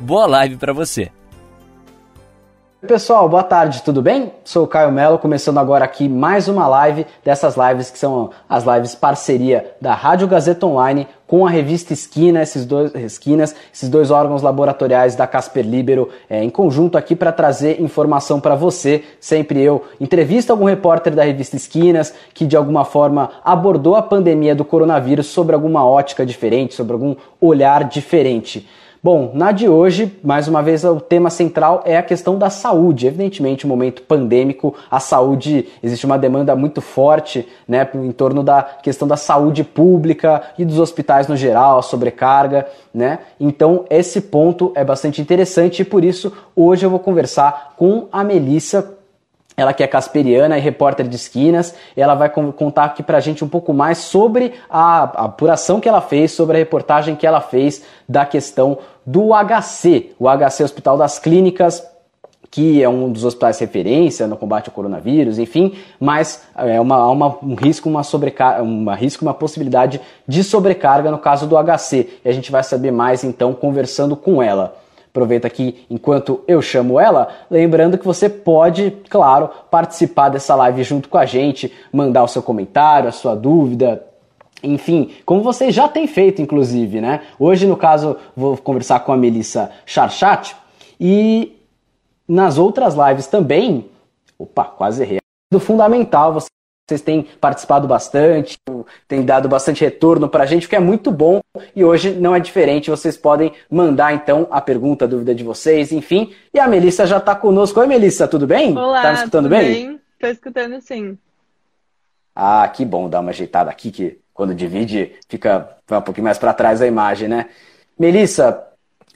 Boa live para você. Pessoal, boa tarde, tudo bem? Sou o Caio Melo, começando agora aqui mais uma live dessas lives que são as lives parceria da Rádio Gazeta Online com a revista Esquina, esses dois esquinas, esses dois órgãos laboratoriais da Casper Libero é, em conjunto aqui para trazer informação para você. Sempre eu entrevisto algum repórter da revista Esquinas que de alguma forma abordou a pandemia do coronavírus sobre alguma ótica diferente, sobre algum olhar diferente. Bom, na de hoje, mais uma vez, o tema central é a questão da saúde. Evidentemente, no momento pandêmico, a saúde, existe uma demanda muito forte né, em torno da questão da saúde pública e dos hospitais no geral, a sobrecarga. Né? Então, esse ponto é bastante interessante e por isso hoje eu vou conversar com a Melissa ela que é casperiana e repórter de esquinas, ela vai contar aqui pra gente um pouco mais sobre a, apuração que ela fez, sobre a reportagem que ela fez da questão do HC, o HC Hospital das Clínicas, que é um dos hospitais referência no combate ao coronavírus, enfim, mas é uma, uma, um risco, uma sobrecarga, uma risco, uma possibilidade de sobrecarga no caso do HC. E a gente vai saber mais então conversando com ela. Aproveita aqui enquanto eu chamo ela, lembrando que você pode, claro, participar dessa live junto com a gente, mandar o seu comentário, a sua dúvida, enfim, como você já tem feito, inclusive, né? Hoje, no caso, vou conversar com a Melissa Charchat e nas outras lives também. Opa, quase errei. Do fundamental, você vocês têm participado bastante, têm dado bastante retorno para a gente, que é muito bom e hoje não é diferente. Vocês podem mandar então a pergunta, a dúvida de vocês, enfim. E a Melissa já está conosco. Oi, Melissa, tudo bem? Olá, tá me escutando bem? Estou escutando sim. Ah, que bom dar uma ajeitada aqui, que quando divide fica um pouquinho mais para trás a imagem, né? Melissa,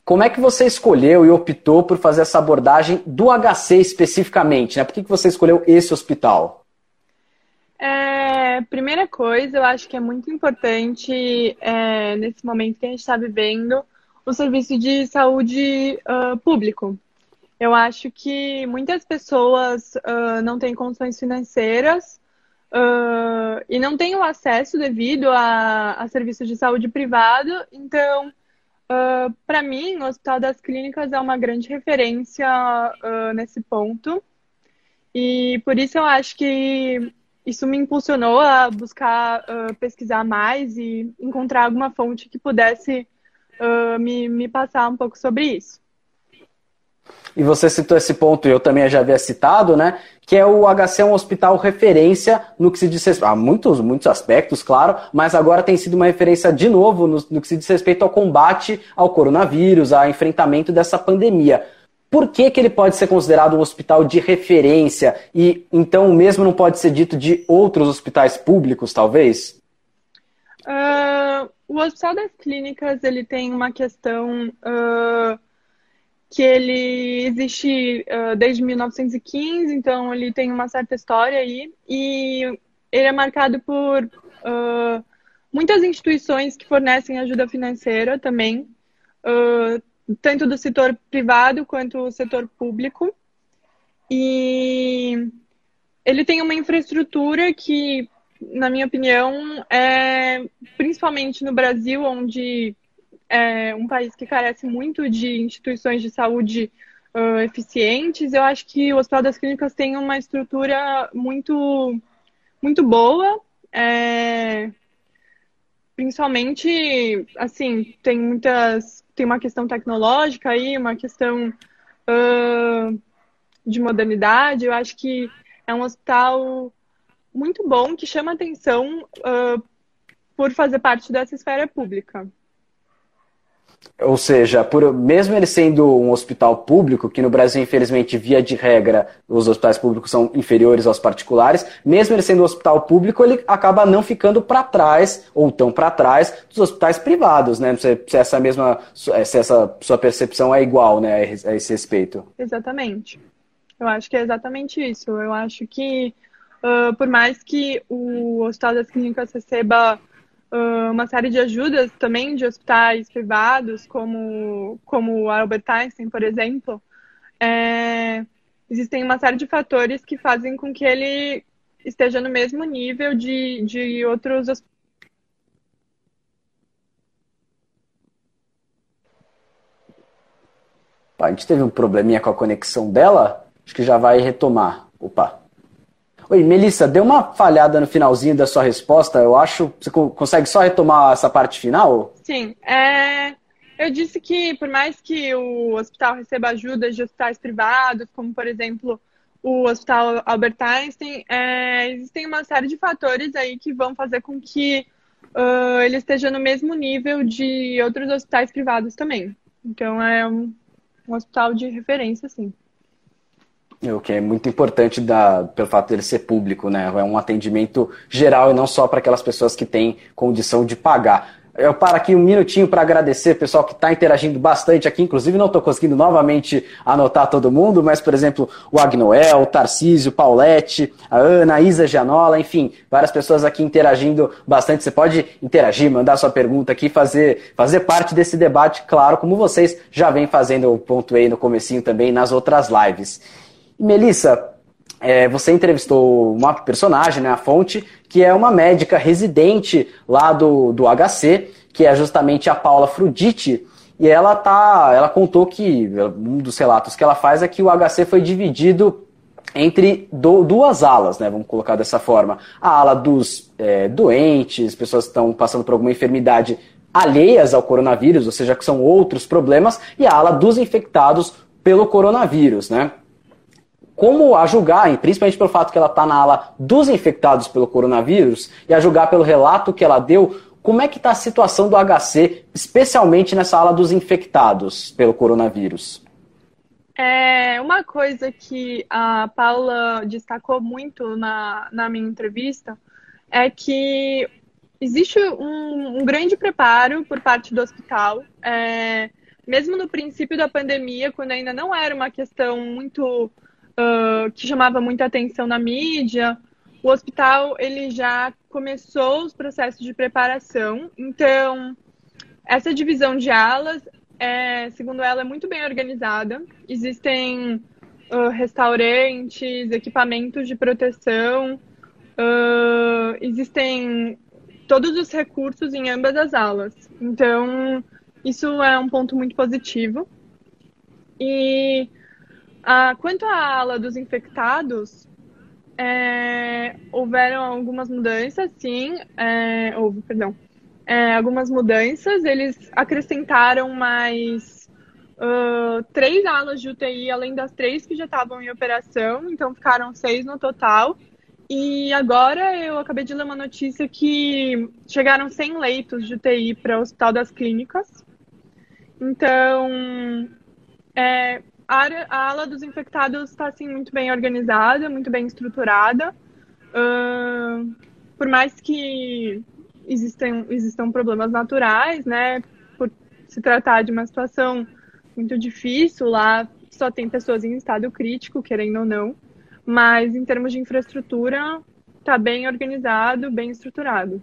como é que você escolheu e optou por fazer essa abordagem do HC especificamente? Né? Por que, que você escolheu esse hospital? É, primeira coisa, eu acho que é muito importante é, nesse momento que a gente está vivendo o serviço de saúde uh, público. Eu acho que muitas pessoas uh, não têm condições financeiras uh, e não têm o acesso devido a, a serviço de saúde privado. Então, para mim, o Hospital das Clínicas é uma grande referência nesse ponto. E por isso eu acho que isso me impulsionou a buscar uh, pesquisar mais e encontrar alguma fonte que pudesse uh, me, me passar um pouco sobre isso. E você citou esse ponto, eu também já havia citado, né? Que é o HC é um hospital referência no que se diz respeito. Há muitos, muitos aspectos, claro, mas agora tem sido uma referência de novo no, no que se diz respeito ao combate ao coronavírus, ao enfrentamento dessa pandemia por que, que ele pode ser considerado um hospital de referência e então o mesmo não pode ser dito de outros hospitais públicos, talvez? Uh, o Hospital das Clínicas ele tem uma questão uh, que ele existe uh, desde 1915, então ele tem uma certa história aí e ele é marcado por muitas instituições que fornecem ajuda financeira também. Uh, tanto do setor privado quanto do setor público. E ele tem uma infraestrutura que, na minha opinião, é principalmente no Brasil, onde é um país que carece muito de instituições de saúde uh, eficientes, eu acho que o Hospital das Clínicas tem uma estrutura muito, muito boa. É, principalmente, assim, tem muitas tem uma questão tecnológica aí, uma questão uh, de modernidade. Eu acho que é um hospital muito bom que chama atenção uh, por fazer parte dessa esfera pública. Ou seja, por, mesmo ele sendo um hospital público, que no Brasil, infelizmente, via de regra, os hospitais públicos são inferiores aos particulares, mesmo ele sendo um hospital público, ele acaba não ficando para trás, ou tão para trás, dos hospitais privados, né? Se, se, essa mesma, se essa sua percepção é igual, né, a esse respeito. Exatamente. Eu acho que é exatamente isso. Eu acho que, uh, por mais que o Hospital das Clínicas receba uma série de ajudas também de hospitais privados, como, como o Albert Einstein, por exemplo, é, existem uma série de fatores que fazem com que ele esteja no mesmo nível de, de outros hospitais. A gente teve um probleminha com a conexão dela. Acho que já vai retomar. Opa. Oi, Melissa, deu uma falhada no finalzinho da sua resposta, eu acho. Você consegue só retomar essa parte final? Sim. É... Eu disse que, por mais que o hospital receba ajudas de hospitais privados, como, por exemplo, o Hospital Albert Einstein, é... existem uma série de fatores aí que vão fazer com que uh, ele esteja no mesmo nível de outros hospitais privados também. Então, é um, um hospital de referência, sim. O que é muito importante da, pelo fato dele ser público, né? É um atendimento geral e não só para aquelas pessoas que têm condição de pagar. Eu paro aqui um minutinho para agradecer o pessoal que está interagindo bastante aqui. Inclusive, não estou conseguindo novamente anotar todo mundo, mas, por exemplo, o Agnoel, o Tarcísio, Paulette, a Ana, a Isa Gianola, enfim, várias pessoas aqui interagindo bastante. Você pode interagir, mandar sua pergunta aqui, fazer, fazer parte desse debate, claro, como vocês já vêm fazendo, eu pontuei no comecinho também nas outras lives. Melissa, é, você entrevistou uma personagem, né, a Fonte, que é uma médica residente lá do, do HC, que é justamente a Paula Fruditi, e ela tá, ela contou que um dos relatos que ela faz é que o HC foi dividido entre do, duas alas, né, vamos colocar dessa forma, a ala dos é, doentes, pessoas que estão passando por alguma enfermidade alheias ao coronavírus, ou seja, que são outros problemas, e a ala dos infectados pelo coronavírus, né? Como a julgar, principalmente pelo fato que ela está na ala dos infectados pelo coronavírus, e a julgar pelo relato que ela deu, como é que está a situação do HC, especialmente nessa ala dos infectados pelo coronavírus? É uma coisa que a Paula destacou muito na, na minha entrevista é que existe um, um grande preparo por parte do hospital. É, mesmo no princípio da pandemia, quando ainda não era uma questão muito uh, que chamava muita atenção na mídia. O hospital ele já começou os processos de preparação, então essa divisão de alas, é, segundo ela, é muito bem organizada. Existem uh, restaurantes, equipamentos de proteção, uh, existem todos os recursos em ambas as alas. Então, isso é um ponto muito positivo. E ah, quanto à ala dos infectados, é, houveram algumas mudanças, sim. É, houve, perdão. É, algumas mudanças. Eles acrescentaram mais uh, três alas de UTI, além das três que já estavam em operação. Então, ficaram seis no total. E agora eu acabei de ler uma notícia que chegaram 100 leitos de UTI para o Hospital das Clínicas. Então, é, a, área, a ala dos infectados está assim muito bem organizada, muito bem estruturada. Uh, por mais que existem, existam problemas naturais, né? Por se tratar de uma situação muito difícil, lá só tem pessoas em estado crítico, querendo ou não. Mas em termos de infraestrutura, está bem organizado, bem estruturado.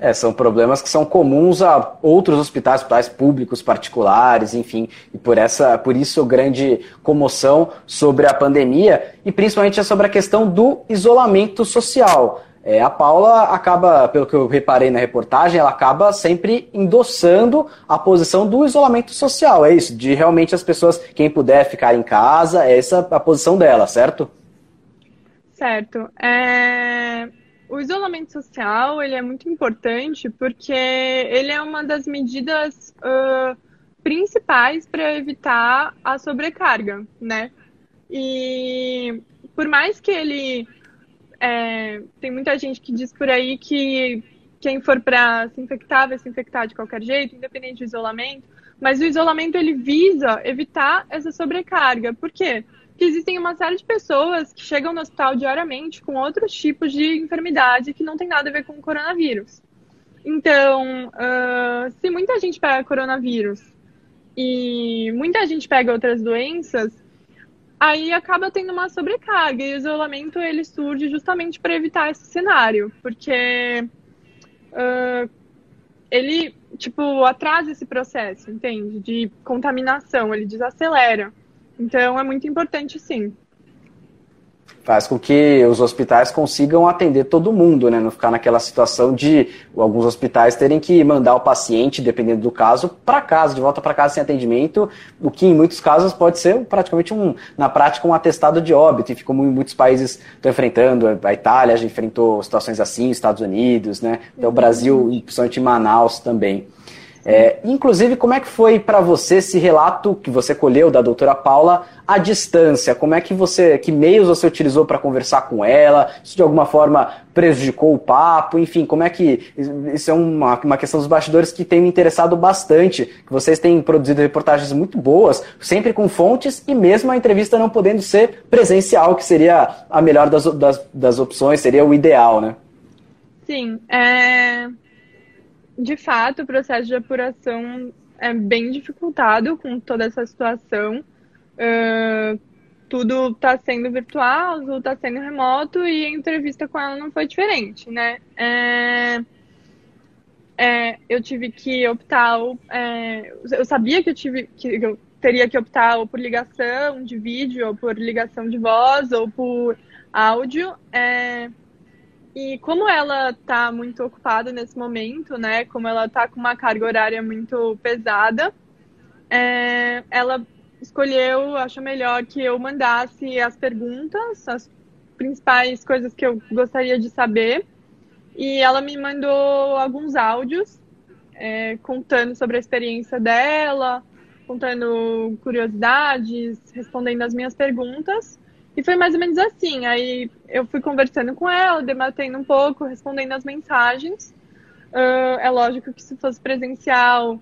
É, são problemas que são comuns a outros hospitais, hospitais públicos, particulares, enfim, e por essa, por isso grande comoção sobre a pandemia e principalmente sobre a questão do isolamento social. É, a Paula acaba, pelo que eu reparei na reportagem, ela acaba sempre endossando a posição do isolamento social. É isso, de realmente as pessoas, quem puder ficar em casa, é essa a posição dela, certo? Certo. É... O isolamento social ele é muito importante porque ele é uma das medidas uh, principais para evitar a sobrecarga, né? E por mais que ele é, tem muita gente que diz por aí que quem for para se infectar vai se infectar de qualquer jeito, independente do isolamento. Mas o isolamento ele visa evitar essa sobrecarga. Por quê? Existem uma série de pessoas que chegam no hospital diariamente com outros tipos de enfermidade que não tem nada a ver com o coronavírus. Então, uh, se muita gente pega coronavírus e muita gente pega outras doenças, aí acaba tendo uma sobrecarga e o isolamento ele surge justamente para evitar esse cenário, porque uh, ele tipo atrasa esse processo, entende? De contaminação, ele desacelera. Então é muito importante sim faz com que os hospitais consigam atender todo mundo, né? Não ficar naquela situação de alguns hospitais terem que mandar o paciente, dependendo do caso, para casa, de volta para casa sem atendimento, o que em muitos casos pode ser praticamente um, na prática, um atestado de óbito, e ficou muitos países estão enfrentando, a Itália já enfrentou situações assim, Estados Unidos, né? Então, o Brasil, principalmente em Manaus também. É, inclusive, como é que foi para você esse relato que você colheu da doutora Paula à distância? Como é que você, que meios você utilizou para conversar com ela? Isso de alguma forma prejudicou o papo? Enfim, como é que isso é uma, uma questão dos bastidores que tem me interessado bastante? Que vocês têm produzido reportagens muito boas, sempre com fontes e mesmo a entrevista não podendo ser presencial, que seria a melhor das, das, das opções, seria o ideal, né? Sim, é de fato, o processo de apuração é bem dificultado com toda essa situação. Uh, tudo está sendo virtual, tudo está sendo remoto e a entrevista com ela não foi diferente, né? É, é, eu tive que optar, é, eu sabia que eu tive que eu teria que optar ou por ligação de vídeo, ou por ligação de voz, ou por áudio. É, e como ela está muito ocupada nesse momento, né? Como ela está com uma carga horária muito pesada, é, ela escolheu, acho melhor que eu mandasse as perguntas, as principais coisas que eu gostaria de saber. E ela me mandou alguns áudios é, contando sobre a experiência dela, contando curiosidades, respondendo as minhas perguntas. E foi mais ou menos assim. Aí eu fui conversando com ela, debatendo um pouco, respondendo as mensagens. Uh, é lógico que se fosse presencial,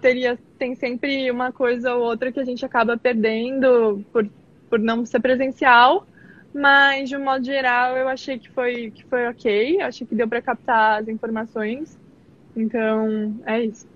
teria tem sempre uma coisa ou outra que a gente acaba perdendo por, por não ser presencial. Mas, de um modo geral, eu achei que foi, que foi ok. Achei que deu para captar as informações. Então, é isso.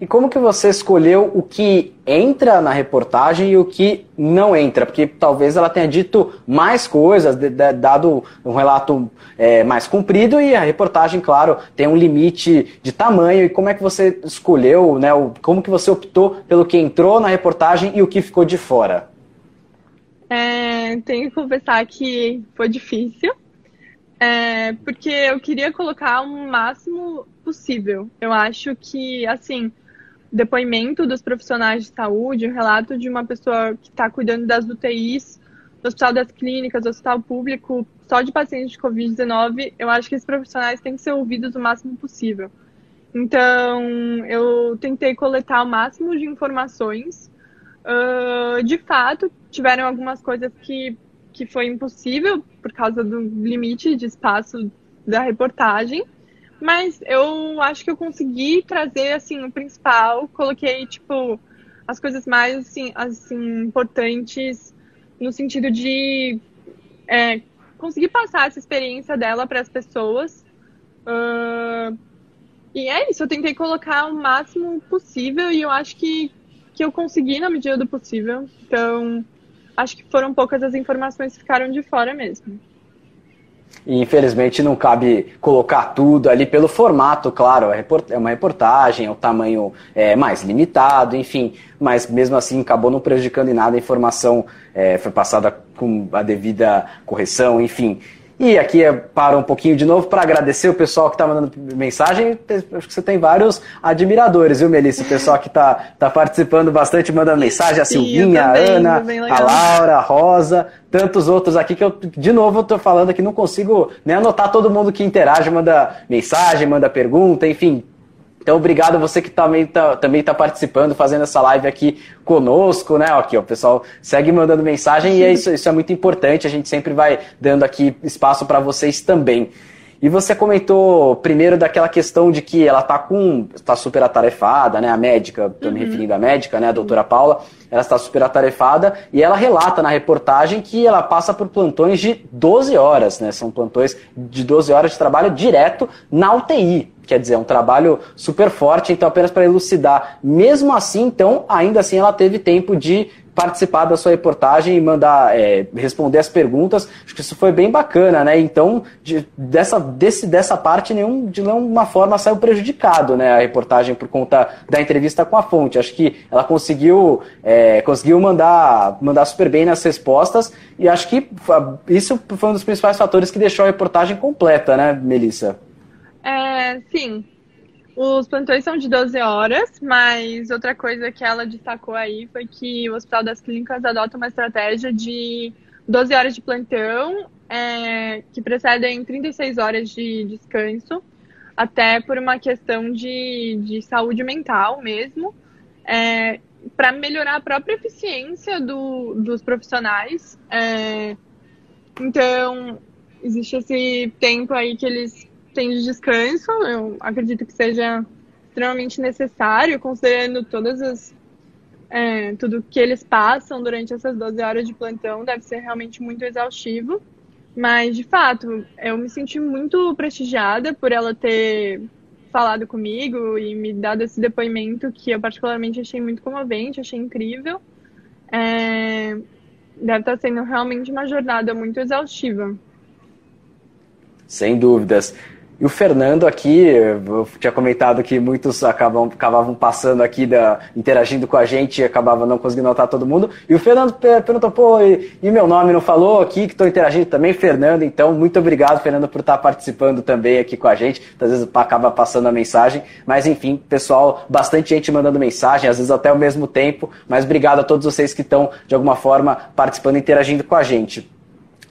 E como que você escolheu o que entra na reportagem e o que não entra? Porque talvez ela tenha dito mais coisas, dado um relato é, mais comprido e a reportagem, claro, tem um limite de tamanho. E como é que você escolheu, né? Como que você optou pelo que entrou na reportagem e o que ficou de fora? É, tenho que confessar que foi difícil. É, porque eu queria colocar o máximo possível. Eu acho que, assim, depoimento dos profissionais de saúde, um relato de uma pessoa que está cuidando das UTIs, do Hospital das Clínicas, do Hospital Público, só de pacientes de Covid-19, eu acho que esses profissionais têm que ser ouvidos o máximo possível. Então, eu tentei coletar o máximo de informações. Uh, de fato, tiveram algumas coisas que, que foi impossível por causa do limite de espaço da reportagem. Mas eu acho que eu consegui trazer, assim, o principal. Coloquei, tipo, as coisas mais, assim, assim importantes no sentido de é, conseguir passar essa experiência dela para as pessoas. Uh, e é isso, eu tentei colocar o máximo possível e eu acho que, que eu consegui na medida do possível. Então, acho que foram poucas as informações que ficaram de fora mesmo. Infelizmente não cabe colocar tudo ali pelo formato, claro, é, é uma reportagem, é o tamanho é, mais limitado, enfim, mas mesmo assim acabou não prejudicando em nada, a informação é, foi passada com a devida correção, enfim. E aqui é, para um pouquinho de novo para agradecer o pessoal que está mandando mensagem. Acho que você tem vários admiradores, viu, Melissa? O pessoal que está tá participando bastante, mandando mensagem. A Silvinha, a Ana, a Laura, a Rosa, tantos outros aqui que eu, de novo, estou falando aqui, não consigo nem anotar todo mundo que interage, manda mensagem, manda pergunta, enfim, então, obrigado a você que também está também tá participando, fazendo essa live aqui conosco, né? Aqui, ó, o pessoal segue mandando mensagem e é isso, isso é muito importante. A gente sempre vai dando aqui espaço para vocês também. E você comentou primeiro daquela questão de que ela está com. está super atarefada, né? A médica, estou uhum. me referindo à médica, né? A doutora Paula, ela está super atarefada e ela relata na reportagem que ela passa por plantões de 12 horas, né? São plantões de 12 horas de trabalho direto na UTI. Quer dizer, é um trabalho super forte, então apenas para elucidar. Mesmo assim, então, ainda assim ela teve tempo de participar da sua reportagem e mandar é, responder as perguntas. Acho que isso foi bem bacana, né? Então, de, dessa, desse, dessa parte, nenhum, de nenhuma forma saiu prejudicado né, a reportagem por conta da entrevista com a fonte. Acho que ela conseguiu, é, conseguiu mandar, mandar super bem nas respostas e acho que isso foi um dos principais fatores que deixou a reportagem completa, né, Melissa? É, sim, os plantões são de 12 horas, mas outra coisa que ela destacou aí foi que o Hospital das Clínicas adota uma estratégia de 12 horas de plantão, é, que precedem 36 horas de descanso, até por uma questão de, de saúde mental mesmo, é, para melhorar a própria eficiência do, dos profissionais. É, então, existe esse tempo aí que eles tem de descanso, eu acredito que seja extremamente necessário, considerando todas as é, tudo que eles passam durante essas 12 horas de plantão, deve ser realmente muito exaustivo. Mas, de fato, eu me senti muito prestigiada por ela ter falado comigo e me dado esse depoimento que eu particularmente achei muito comovente, achei incrível. É, deve estar sendo realmente uma jornada muito exaustiva. Sem dúvidas. E o Fernando aqui, eu tinha comentado que muitos acabam, acabavam passando aqui, da, interagindo com a gente e acabavam não conseguindo notar todo mundo. E o Fernando perguntou, pô, e, e meu nome não falou aqui, que estou interagindo também, Fernando. Então, muito obrigado, Fernando, por estar participando também aqui com a gente. Às vezes acaba passando a mensagem. Mas, enfim, pessoal, bastante gente mandando mensagem, às vezes até ao mesmo tempo. Mas obrigado a todos vocês que estão, de alguma forma, participando e interagindo com a gente.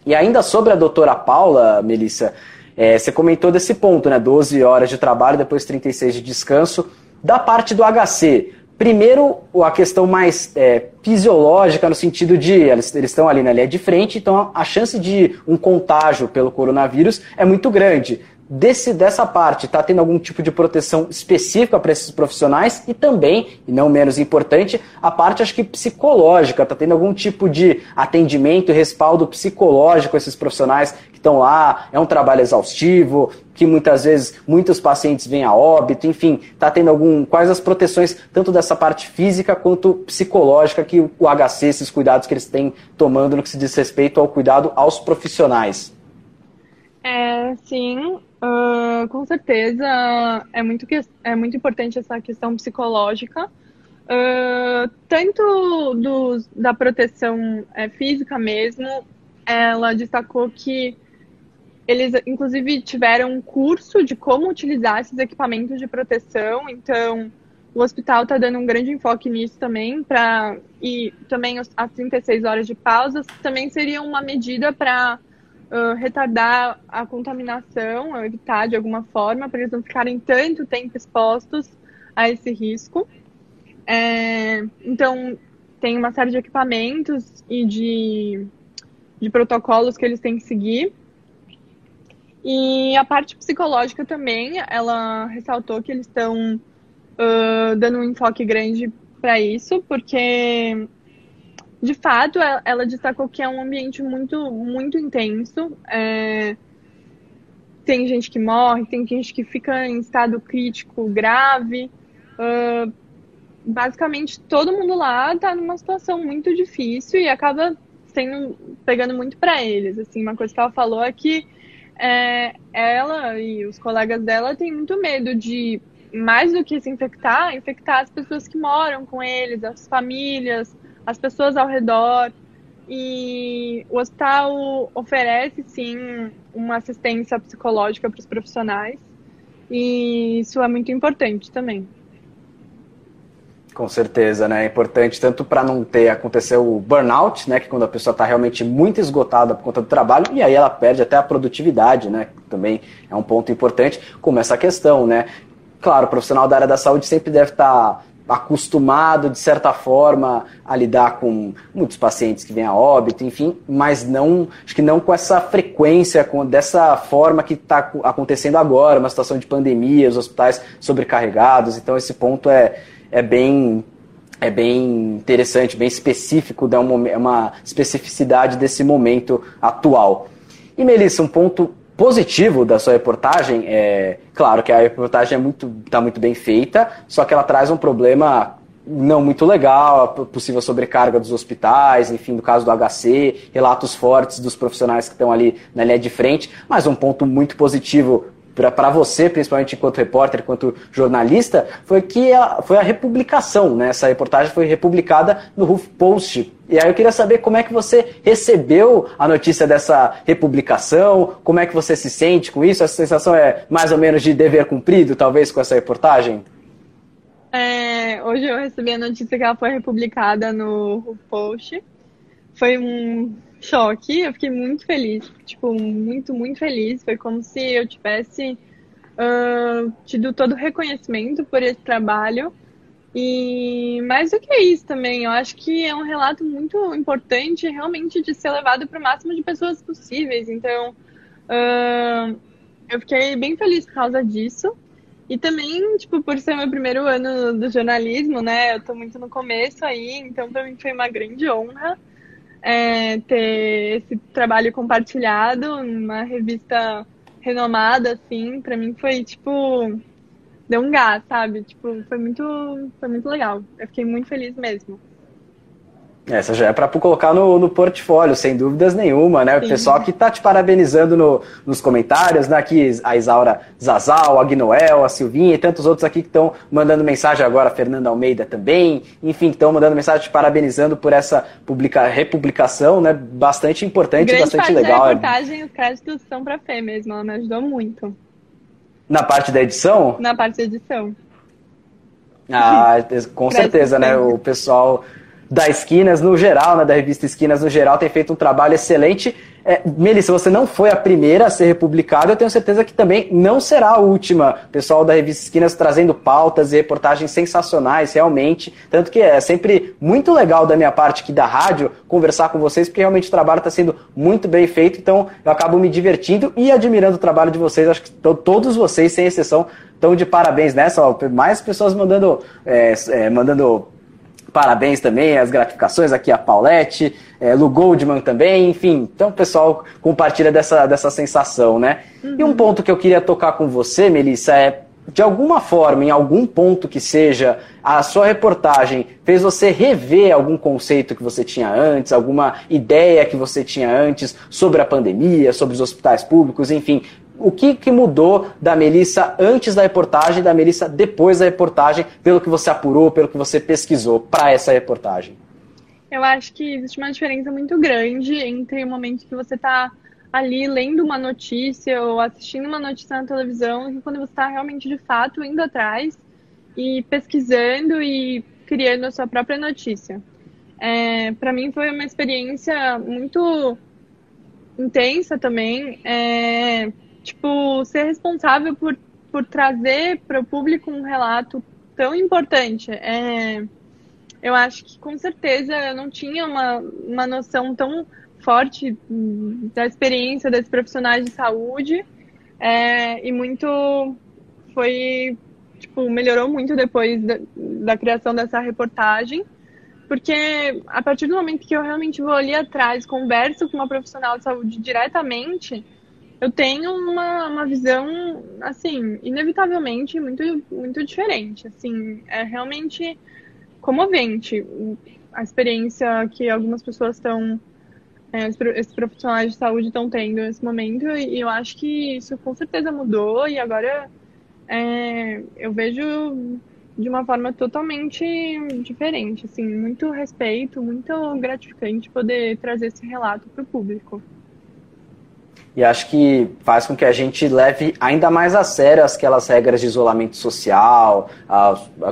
E ainda sobre a doutora Paula, Melissa, é, você comentou desse ponto, né? 12 horas de trabalho, depois 36 de descanso. Da parte do HC, primeiro a questão mais é, fisiológica, no sentido de eles, eles estão ali na linha de frente, então a chance de um contágio pelo coronavírus é muito grande desse, dessa parte está tendo algum tipo de proteção específica para esses profissionais e também, e não menos importante, a parte acho que psicológica, está tendo algum tipo de atendimento e respaldo psicológico esses profissionais que estão lá, é um trabalho exaustivo, que muitas vezes muitos pacientes vêm a óbito, enfim, está tendo algum. Quais as proteções, tanto dessa parte física quanto psicológica, que o HC, esses cuidados que eles têm tomando no que se diz respeito ao cuidado aos profissionais? É, sim, Uh, com certeza, é muito, é muito importante essa questão psicológica, uh, tanto do, da proteção é, física mesmo, ela destacou que eles, inclusive, tiveram um curso de como utilizar esses equipamentos de proteção, então o hospital está dando um grande enfoque nisso também, pra, e também as 36 horas de pausas também seria uma medida para uh, retardar a contaminação, evitar de alguma forma, para eles não ficarem tanto tempo expostos a esse risco. É, então, tem uma série de equipamentos e de, de protocolos que eles têm que seguir. E a parte psicológica também, ela ressaltou que eles estão uh, dando um enfoque grande para isso, porque de fato, ela destacou que é um ambiente muito, muito intenso. É... Tem gente que morre, tem gente que fica em estado crítico grave. Uh... Basicamente, todo mundo lá está numa situação muito difícil e acaba sendo, pegando muito para eles. Assim, uma coisa que ela falou é que é, ela e os colegas dela têm muito medo de, mais do que se infectar, infectar as pessoas que moram com eles, as famílias, as pessoas ao redor. E o hospital oferece, sim, uma assistência psicológica para os profissionais. E isso é muito importante também. Com certeza, né? É importante tanto para não ter acontecer o burnout, né? Que quando a pessoa está realmente muito esgotada por conta do trabalho, e aí ela perde até a produtividade, né? Também é um ponto importante, como essa questão, né? Claro, o profissional da área da saúde sempre deve estar tá acostumado, de certa forma, a lidar com muitos pacientes que vêm a óbito, enfim, mas não, acho que não com essa frequência, com, dessa forma que está acontecendo agora, uma situação de pandemia, os hospitais sobrecarregados, então esse ponto é, é bem é bem interessante, bem específico, dá uma, uma especificidade desse momento atual. E Melissa, um ponto positivo da sua reportagem é, claro que a reportagem é muito, está muito bem feita, só que ela traz um problema não muito legal, a possível sobrecarga dos hospitais, enfim, no caso do HC, relatos fortes dos profissionais que estão ali na linha de frente, mas um ponto muito positivo para você, principalmente enquanto repórter, enquanto jornalista, foi que a, foi a republicação, né? Essa reportagem foi republicada no HuffPost. E aí eu queria saber como é que você recebeu a notícia dessa republicação, como é que você se sente com isso? Essa sensação é mais ou menos de dever cumprido, talvez, com essa reportagem? É, hoje eu recebi a notícia que ela foi republicada no HuffPost. Foi um choque, eu fiquei muito feliz, tipo, muito, muito feliz. Foi como se eu tivesse uh, tido todo o reconhecimento por esse trabalho. E mais do que isso também, eu acho que é um relato muito importante realmente de ser levado para o máximo de pessoas possíveis. Então, uh, eu fiquei bem feliz por causa disso. E também, tipo, por ser meu primeiro ano do jornalismo, né? Eu tô muito no começo aí, então para mim foi uma grande honra é, ter esse trabalho compartilhado numa revista renomada, assim, para mim foi tipo deu um gás, sabe? Tipo, foi muito, foi muito legal. Eu fiquei muito feliz mesmo. Essa já é para colocar no, no portfólio, sem dúvidas nenhuma, né? O Sim. pessoal que está te parabenizando no, nos comentários, né? Aqui a Isaura Zazal, a Gnoel, a Silvinha e tantos outros aqui que estão mandando mensagem agora, a Fernanda Almeida também, enfim, estão mandando mensagem te parabenizando por essa publica, republicação, né? Bastante importante, Grande bastante legal. Da reportagem, os créditos são para Fê mesmo, ela me ajudou muito. Na parte da edição? Na parte da edição. Ah, com certeza, né? O pessoal da Esquinas no geral, né, da revista Esquinas no geral, tem feito um trabalho excelente. É, Melissa, você não foi a primeira a ser republicada, eu tenho certeza que também não será a última. Pessoal da revista Esquinas trazendo pautas e reportagens sensacionais, realmente. Tanto que é sempre muito legal da minha parte aqui da rádio conversar com vocês, porque realmente o trabalho está sendo muito bem feito, então eu acabo me divertindo e admirando o trabalho de vocês. Acho que todos vocês, sem exceção, estão de parabéns nessa. Ó, mais pessoas mandando, é, é, mandando parabéns também, as gratificações aqui a Paulette, é, Lu Goldman também, enfim. Então o pessoal compartilha dessa, dessa sensação, né? Uhum. E um ponto que eu queria tocar com você, Melissa, é de alguma forma, em algum ponto que seja, a sua reportagem fez você rever algum conceito que você tinha antes, alguma ideia que você tinha antes sobre a pandemia, sobre os hospitais públicos, enfim, o que, que mudou da Melissa antes da reportagem e da Melissa depois da reportagem, pelo que você apurou, pelo que você pesquisou para essa reportagem? Eu acho que existe uma diferença muito grande entre o momento que você está ali lendo uma notícia ou assistindo uma notícia na televisão e quando você está realmente de fato indo atrás e pesquisando e criando a sua própria notícia. É, para mim foi uma experiência muito intensa também. É, tipo, ser responsável por, por trazer para o público um relato tão importante. É, eu acho que com certeza eu não tinha uma, uma noção tão forte da experiência desses profissionais de saúde é, e muito foi tipo melhorou muito depois da, da, criação dessa reportagem porque a partir do momento que eu realmente vou ali atrás converso com uma profissional de saúde diretamente eu tenho uma, uma visão, assim, inevitavelmente muito, muito diferente. Assim, é realmente comovente a experiência que algumas pessoas estão, é, esses profissionais de saúde estão tendo nesse momento, e eu acho que isso com certeza mudou, e agora é, eu vejo de uma forma totalmente diferente, assim, muito respeito, muito gratificante poder trazer esse relato para o público e acho que faz com que a gente leve ainda mais a sério aquelas regras de isolamento social,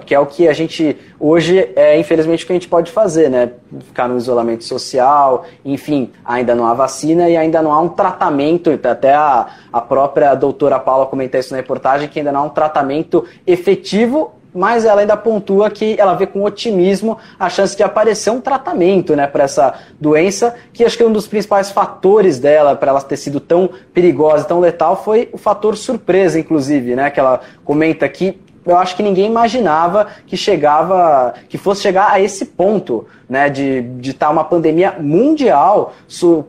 que é o que a gente hoje é infelizmente o que a gente pode fazer, né? Ficar no isolamento social, enfim, ainda não há vacina e ainda não há um tratamento, até a, a própria doutora Paula comenta isso na reportagem, que ainda não há um tratamento efetivo mas ela ainda pontua que ela vê com otimismo a chance de aparecer um tratamento né, para essa doença, que acho que um dos principais fatores dela, para ela ter sido tão perigosa tão letal, foi o fator surpresa, inclusive, né? Que ela comenta aqui eu acho que ninguém imaginava que chegava, que fosse chegar a esse ponto, né, de estar tá uma pandemia mundial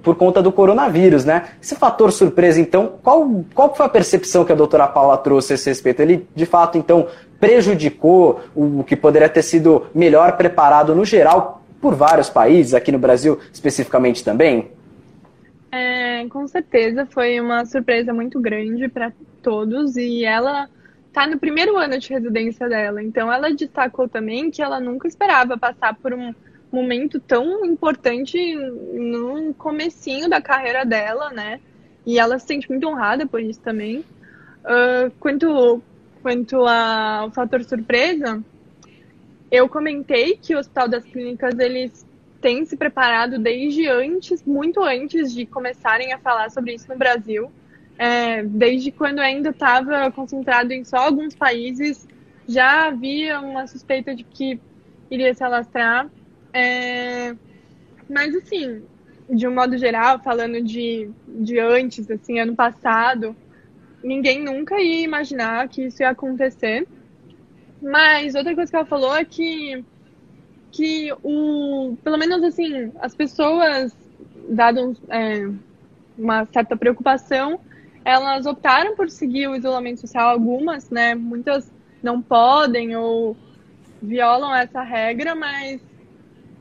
por conta do coronavírus, né? Esse fator surpresa, então, qual, qual foi a percepção que a doutora Paula trouxe a esse respeito? Ele, de fato, então, prejudicou o que poderia ter sido melhor preparado no geral por vários países, aqui no Brasil especificamente também? É, com certeza foi uma surpresa muito grande para todos e ela está no primeiro ano de residência dela. Então ela destacou também que ela nunca esperava passar por um momento tão importante no comecinho da carreira dela, né? E ela se sente muito honrada por isso também. Uh, quanto quanto ao fator surpresa, eu comentei que o Hospital das Clínicas eles têm se preparado desde antes, muito antes de começarem a falar sobre isso no Brasil é, desde quando ainda estava concentrado em só alguns países, já havia uma suspeita de que iria se alastrar. É, mas, assim, de um modo geral, falando de, de antes, assim, ano passado, ninguém nunca ia imaginar que isso ia acontecer. Mas outra coisa que ela falou é que, que o, pelo menos assim, as pessoas, dado é, uma certa preocupação, elas optaram por seguir o isolamento social, algumas, né? Muitas não podem ou violam essa regra, mas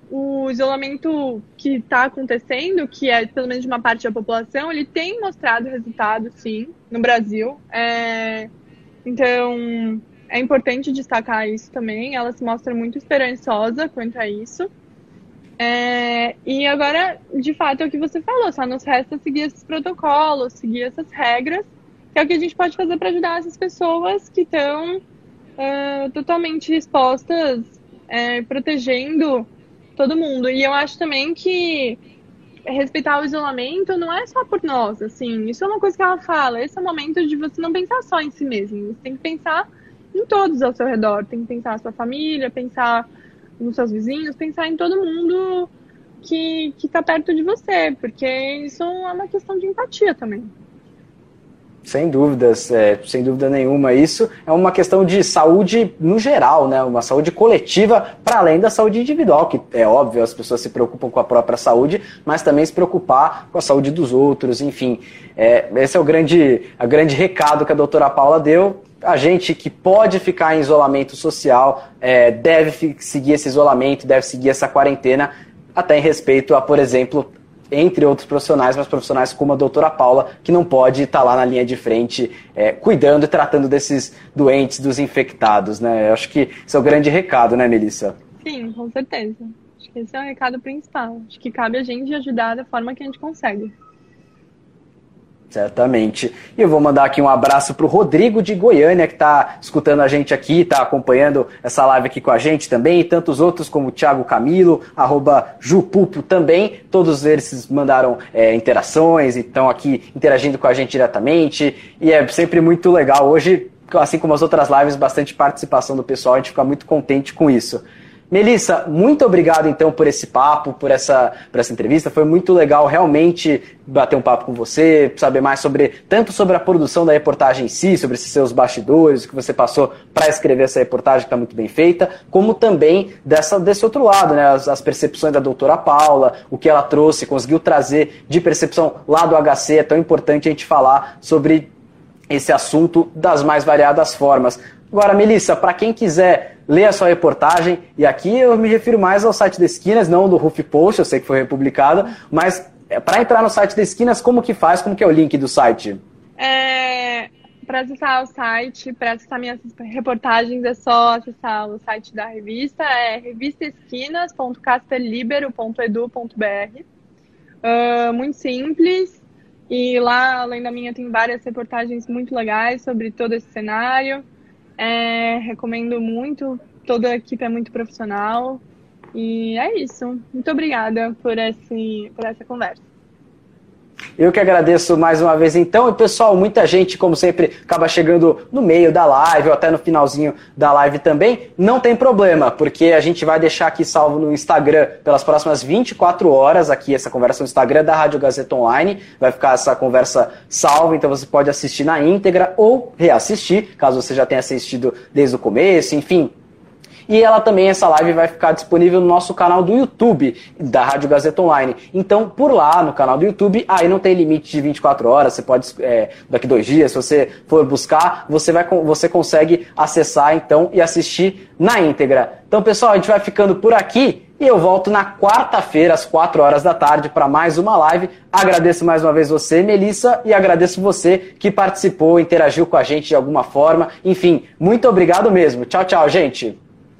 o isolamento que está acontecendo, que é pelo menos de uma parte da população, ele tem mostrado resultado, sim, no Brasil. É... Então, é importante destacar isso também. Ela se mostra muito esperançosa quanto a isso. É, e agora, de fato, é o que você falou, só nos resta seguir esses protocolos, seguir essas regras, que é o que a gente pode fazer para ajudar essas pessoas que estão uh, totalmente expostas, é, protegendo todo mundo. E eu acho também que respeitar o isolamento não é só por nós, assim, isso é uma coisa que ela fala, esse é o momento de você não pensar só em si mesmo, você tem que pensar em todos ao seu redor, tem que pensar na sua família, pensar nos seus vizinhos, pensar em todo mundo que está perto de você, porque isso é uma questão de empatia também. Sem dúvidas, é, sem dúvida nenhuma. Isso é uma questão de saúde no geral, né? Uma saúde coletiva para além da saúde individual, que é óbvio, as pessoas se preocupam com a própria saúde, mas também se preocupar com a saúde dos outros, enfim. É, esse é o grande, a grande recado que a doutora Paula deu a gente que pode ficar em isolamento social é, deve seguir esse isolamento, deve seguir essa quarentena, até em respeito a, por exemplo, entre outros profissionais, mas profissionais como a doutora Paula, que não pode estar lá na linha de frente é, cuidando e tratando desses doentes, dos infectados, né? Eu acho que esse é o grande recado, né, Melissa? Sim, com certeza. Acho que esse é o recado principal. Acho que cabe a gente ajudar da forma que a gente consegue. Certamente. E eu vou mandar aqui um abraço para o Rodrigo de Goiânia, que está escutando a gente aqui, está acompanhando essa live aqui com a gente também, e tantos outros como o Thiago Camilo, arroba Jupupo também. Todos eles mandaram é, interações e estão aqui interagindo com a gente diretamente. E é sempre muito legal. Hoje, assim como as outras lives, bastante participação do pessoal, a gente fica muito contente com isso. Melissa, muito obrigado então por esse papo, por essa, por essa entrevista. Foi muito legal realmente bater um papo com você, saber mais sobre tanto sobre a produção da reportagem em si, sobre esses seus bastidores, o que você passou para escrever essa reportagem que está muito bem feita, como também dessa, desse outro lado, né, as, as, percepções da doutora Paula, o que ela trouxe, conseguiu trazer de percepção lá do HC. É tão importante a gente falar sobre esse assunto das mais variadas formas. Agora, Melissa, para quem quiser ler a sua reportagem, e aqui eu me refiro mais ao site da Esquinas, não do Roof Post, eu sei que foi republicado, mas é, para entrar no site da Esquinas, como que faz? Como que é o link do site? É, para acessar o site, para acessar minhas reportagens, é só acessar o site da revista, é revistaesquinas.castelibero.edu.br. Uh, muito simples. E lá, além da minha, tem várias reportagens muito legais sobre todo esse cenário. É, recomendo muito, toda a equipe é muito profissional. E é isso. Muito obrigada por, esse, por essa conversa. Eu que agradeço mais uma vez então. E pessoal, muita gente, como sempre, acaba chegando no meio da live ou até no finalzinho da live também. Não tem problema, porque a gente vai deixar aqui salvo no Instagram pelas próximas 24 horas aqui essa conversa no Instagram da Rádio Gazeta Online. Vai ficar essa conversa salva, então você pode assistir na íntegra ou reassistir, caso você já tenha assistido desde o começo, enfim, e ela também, essa live, vai ficar disponível no nosso canal do YouTube da Rádio Gazeta Online. Então, por lá, no canal do YouTube, aí não tem limite de 24 horas, você pode, é, daqui dois dias, se você for buscar, você, vai, você consegue acessar então e assistir na íntegra. Então, pessoal, a gente vai ficando por aqui. E eu volto na quarta-feira, às 4 horas da tarde, para mais uma live. Agradeço mais uma vez você, Melissa, e agradeço você que participou, interagiu com a gente de alguma forma. Enfim, muito obrigado mesmo. Tchau, tchau, gente.